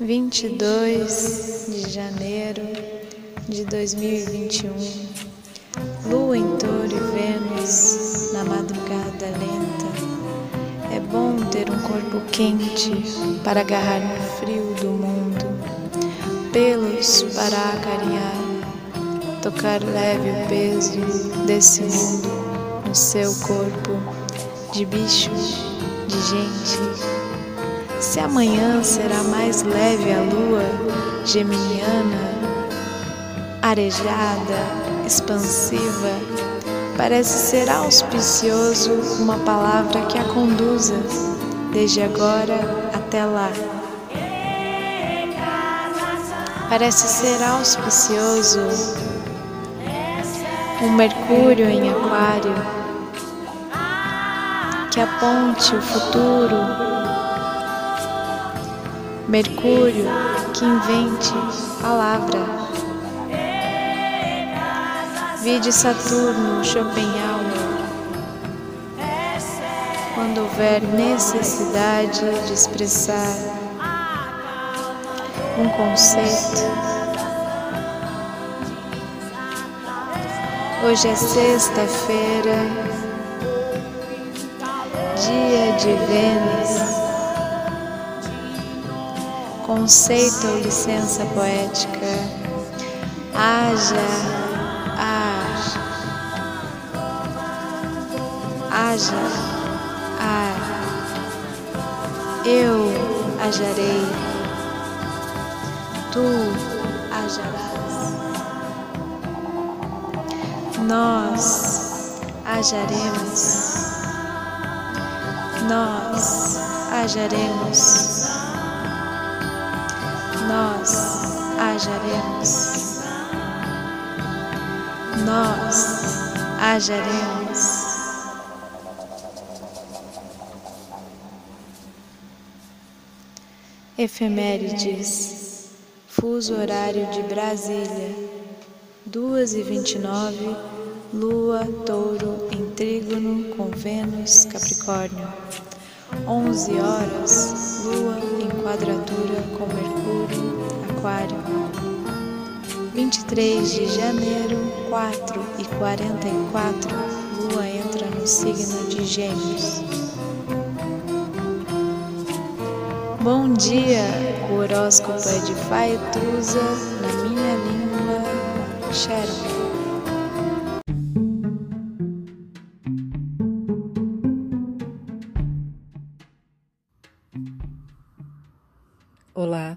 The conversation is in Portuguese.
22 de janeiro de 2021, Lua em Touro e Vênus na madrugada lenta. É bom ter um corpo quente para agarrar no frio do mundo, pelos para acarinhar, tocar leve o peso desse mundo no seu corpo de bicho, de gente se amanhã será mais leve a lua geminiana, arejada, expansiva, parece ser auspicioso uma palavra que a conduza desde agora até lá. Parece ser auspicioso um Mercúrio em Aquário que aponte o futuro Mercúrio que invente palavra. Vide Saturno, Schopenhauer. Quando houver necessidade de expressar um conceito. Hoje é sexta-feira, dia de Vênus conceito ou licença poética, haja, haja, haja, ar, eu ajarei, tu ajarás, nós ajaremos, nós ajaremos ajaremos. Nós ajaremos. Efemérides, fuso horário de Brasília, duas e vinte e nove, Lua, Touro em Trígono com Vênus, Capricórnio. 11 horas, Lua em quadratura com Mercúrio, Aquário. 23 de janeiro, 4 e 44, Lua entra no signo de Gêmeos. Bom dia, horóscopo é de Faetusa, na minha língua, Sherpa. Olá,